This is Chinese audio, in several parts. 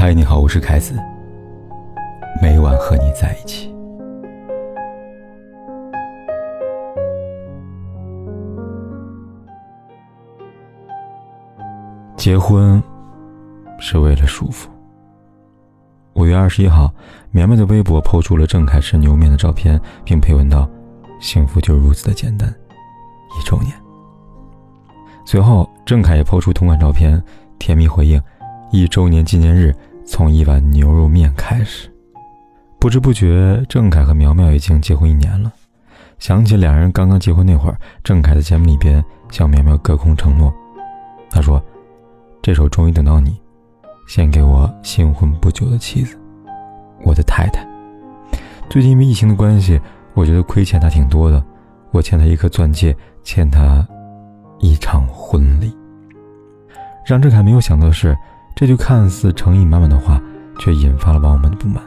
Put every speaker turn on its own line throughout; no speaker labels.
嗨，你好，我是凯子。每晚和你在一起。结婚是为了舒服。五月二十一号，苗苗的微博抛出了郑恺吃牛面的照片，并配文道：“幸福就如此的简单。”一周年。随后，郑恺也抛出同款照片，甜蜜回应：“一周年纪念日，从一碗牛肉面开始。”不知不觉，郑恺和苗苗已经结婚一年了。想起两人刚刚结婚那会儿，郑恺在节目里边向苗苗隔空承诺：“他说，这首终于等到你，献给我新婚不久的妻子，我的太太。最近因为疫情的关系，我觉得亏欠她挺多的，我欠她一颗钻戒，欠她。”一场婚礼，让郑恺没有想到的是，这句看似诚意满满的话，却引发了网友们的不满。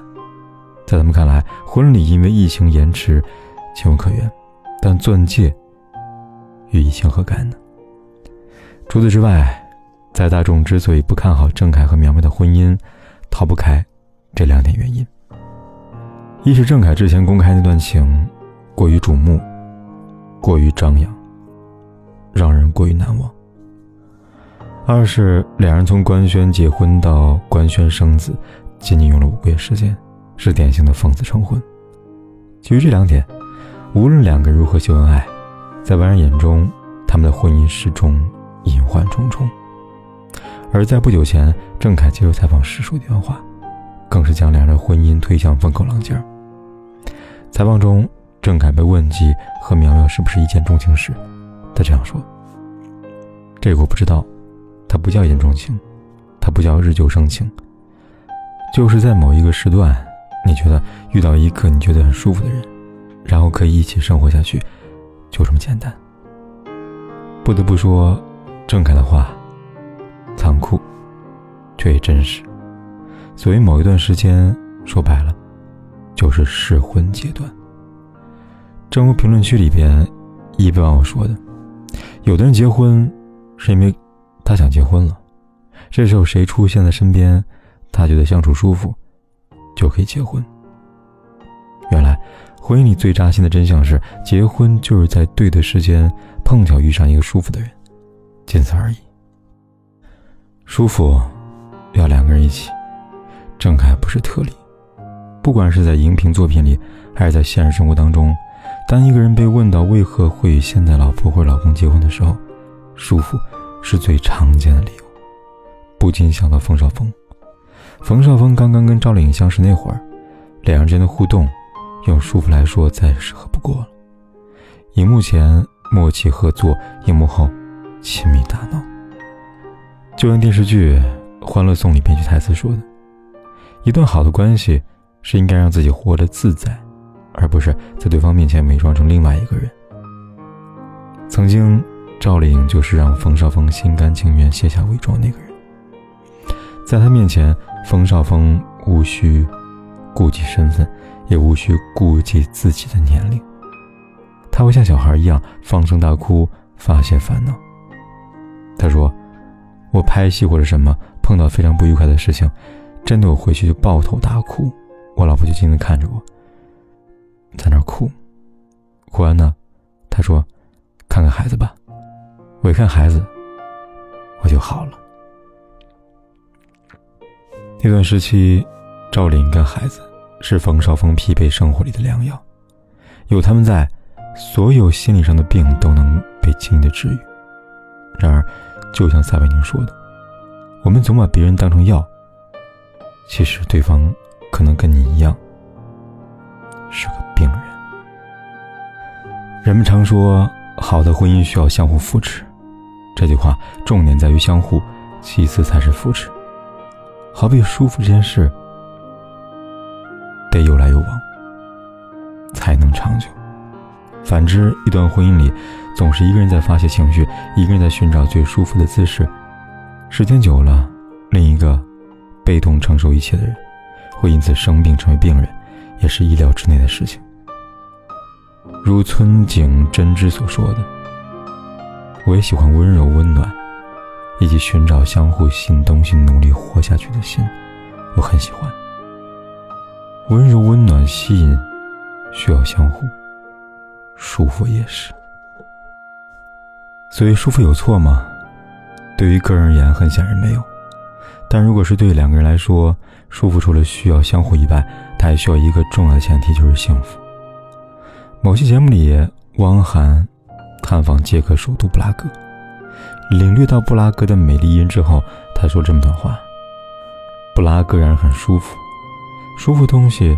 在他们看来，婚礼因为疫情延迟，情有可原，但钻戒与疫情何干呢？除此之外，在大众之所以不看好郑恺和苗苗的婚姻，逃不开这两点原因：一是郑恺之前公开那段情过于瞩目，过于张扬。让人过于难忘。二是两人从官宣结婚到官宣生子，仅仅用了五个月时间，是典型的奉子成婚。基于这两点，无论两个人如何秀恩爱，在外人眼中，他们的婚姻始终隐患重重。而在不久前，郑恺接受采访时说的电话，更是将两人婚姻推向风口浪尖儿。采访中，郑恺被问及和苗苗是不是一见钟情时，他这样说：“这个我不知道，他不叫一见钟情，他不叫日久生情，就是在某一个时段，你觉得遇到一个你觉得很舒服的人，然后可以一起生活下去，就这么简单。”不得不说，郑恺的话残酷，却也真实。所谓某一段时间，说白了，就是试婚阶段。正如评论区里边一位网友说的。有的人结婚，是因为他想结婚了。这时候谁出现在身边，他觉得相处舒服，就可以结婚。原来，婚姻里最扎心的真相是，结婚就是在对的时间碰巧遇上一个舒服的人，仅此而已。舒服，要两个人一起。郑恺不是特例，不管是在荧屏作品里，还是在现实生活当中。当一个人被问到为何会与现在老婆或老公结婚的时候，舒服是最常见的理由，不禁想到冯绍峰。冯绍峰刚刚跟赵丽颖相识那会儿，两人之间的互动，用舒服来说再适合不过了。荧幕前默契合作，荧幕后亲密打闹。就像电视剧《欢乐颂》里编剧台词说的：“一段好的关系是应该让自己活得自在。”而不是在对方面前伪装成另外一个人。曾经，赵丽颖就是让冯绍峰心甘情愿卸下伪装那个人。在他面前，冯绍峰无需顾及身份，也无需顾及自己的年龄。他会像小孩一样放声大哭，发泄烦恼。他说：“我拍戏或者什么碰到非常不愉快的事情，真的我回去就抱头大哭，我老婆就静静看着我。”在那儿哭，哭完呢，他说：“看看孩子吧。”我一看孩子，我就好了。那段时期，赵琳跟孩子是冯绍峰疲惫生活里的良药，有他们在，所有心理上的病都能被轻易的治愈。然而，就像撒贝宁说的：“我们总把别人当成药，其实对方可能跟你一样，是个。”病人，人们常说，好的婚姻需要相互扶持。这句话重点在于相互，其次才是扶持。好比舒服这件事，得有来有往，才能长久。反之，一段婚姻里，总是一个人在发泄情绪，一个人在寻找最舒服的姿势，时间久了，另一个被动承受一切的人，会因此生病成为病人，也是意料之内的事情。如村井真知所说的：“我也喜欢温柔温暖，以及寻找相互新东西、努力活下去的心，我很喜欢。温柔、温暖、吸引，需要相互。舒服也是。所以舒服有错吗？对于个人而言，很显然没有。但如果是对两个人来说，舒服除了需要相互以外，它还需要一个重要的前提，就是幸福。某期节目里，汪涵探访捷克首都布拉格，领略到布拉格的美丽音之后，他说这么段话：布拉格让人很舒服，舒服东西，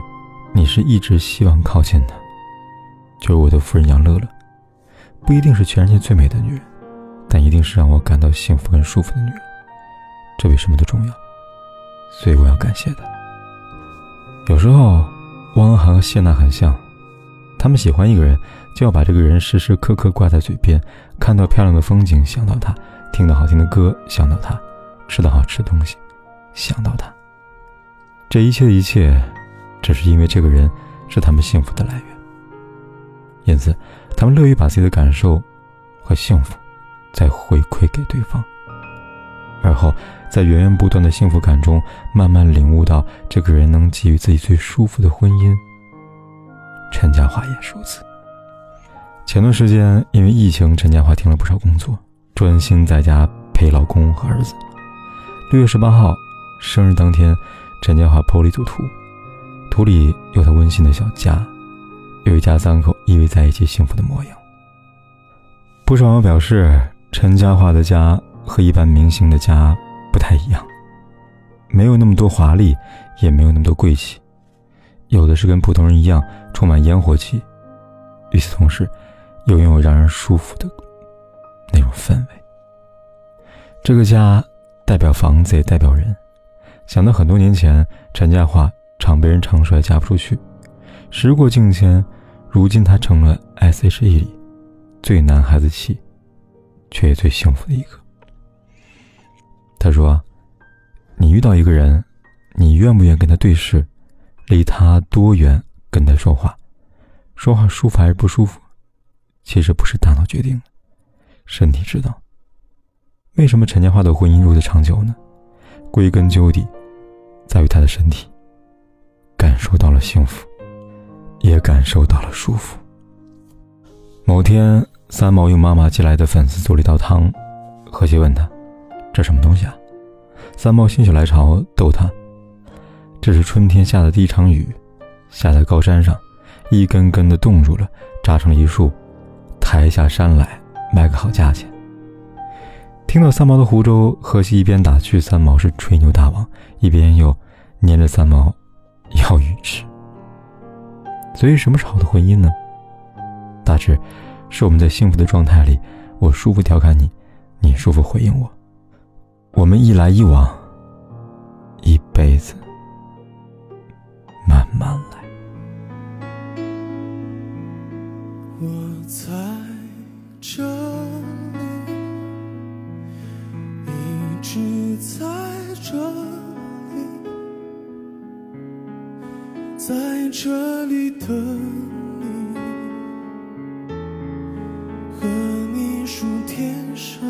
你是一直希望靠近的。就是我的夫人杨乐乐，不一定是全世界最美的女人，但一定是让我感到幸福跟舒服的女人。这比什么都重要，所以我要感谢她。有时候，汪涵和谢娜很像，他们喜欢一个人，就要把这个人时时刻刻挂在嘴边，看到漂亮的风景想到他，听到好听的歌想到他，吃到好吃的东西想到他。这一切的一切，只是因为这个人是他们幸福的来源。因此，他们乐于把自己的感受和幸福再回馈给对方，而后在源源不断的幸福感中，慢慢领悟到这个人能给予自己最舒服的婚姻。陈嘉桦也如此。前段时间因为疫情，陈嘉桦停了不少工作，专心在家陪老公和儿子。六月十八号，生日当天，陈嘉桦 PO 了一组图，图里有他温馨的小家。有一家三口依偎在一起幸福的模样。不少网友表示，陈嘉桦的家和一般明星的家不太一样，没有那么多华丽，也没有那么多贵气，有的是跟普通人一样充满烟火气。与此同时，又拥有让人舒服的那种氛围。这个家代表房子，也代表人。想到很多年前，陈家话常被人唱衰，嫁不出去。时过境迁，如今他成了 S.H.E 里最男孩子气，却也最幸福的一个。他说：“你遇到一个人，你愿不愿跟他对视？离他多远跟他说话？说话舒服还是不舒服？其实不是大脑决定的，身体知道。为什么陈嘉桦的婚姻如此长久呢？归根究底，在于他的身体感受到了幸福。”也感受到了舒服。某天，三毛用妈妈寄来的粉丝做了一道汤，何西问他：“这什么东西啊？”三毛心血来潮逗他：“这是春天下的第一场雨，下在高山上，一根根的冻住了，扎成了一树，抬下山来卖个好价钱。”听到三毛的湖州，何西一边打趣三毛是吹牛大王，一边又粘着三毛要鱼吃。所以，什么是好的婚姻呢？大致是我们在幸福的状态里，我舒服调侃你，你舒服回应我，我们一来一往，一辈子慢慢来。
我在这里等你，和你数天上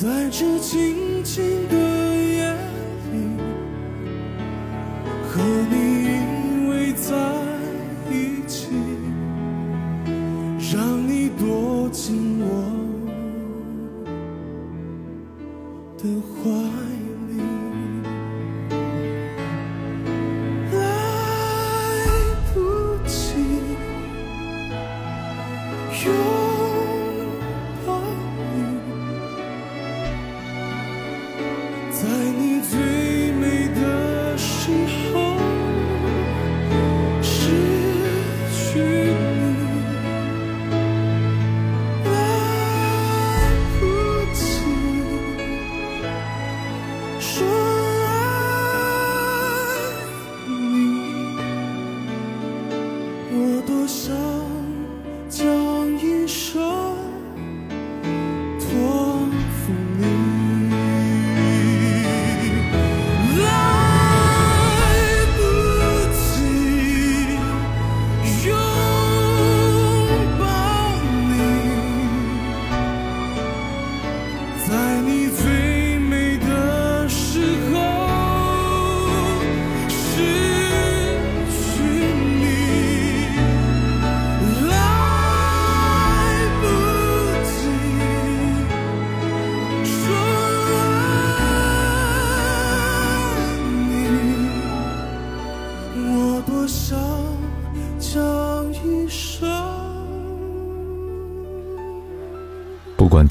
在这静静的夜里，和你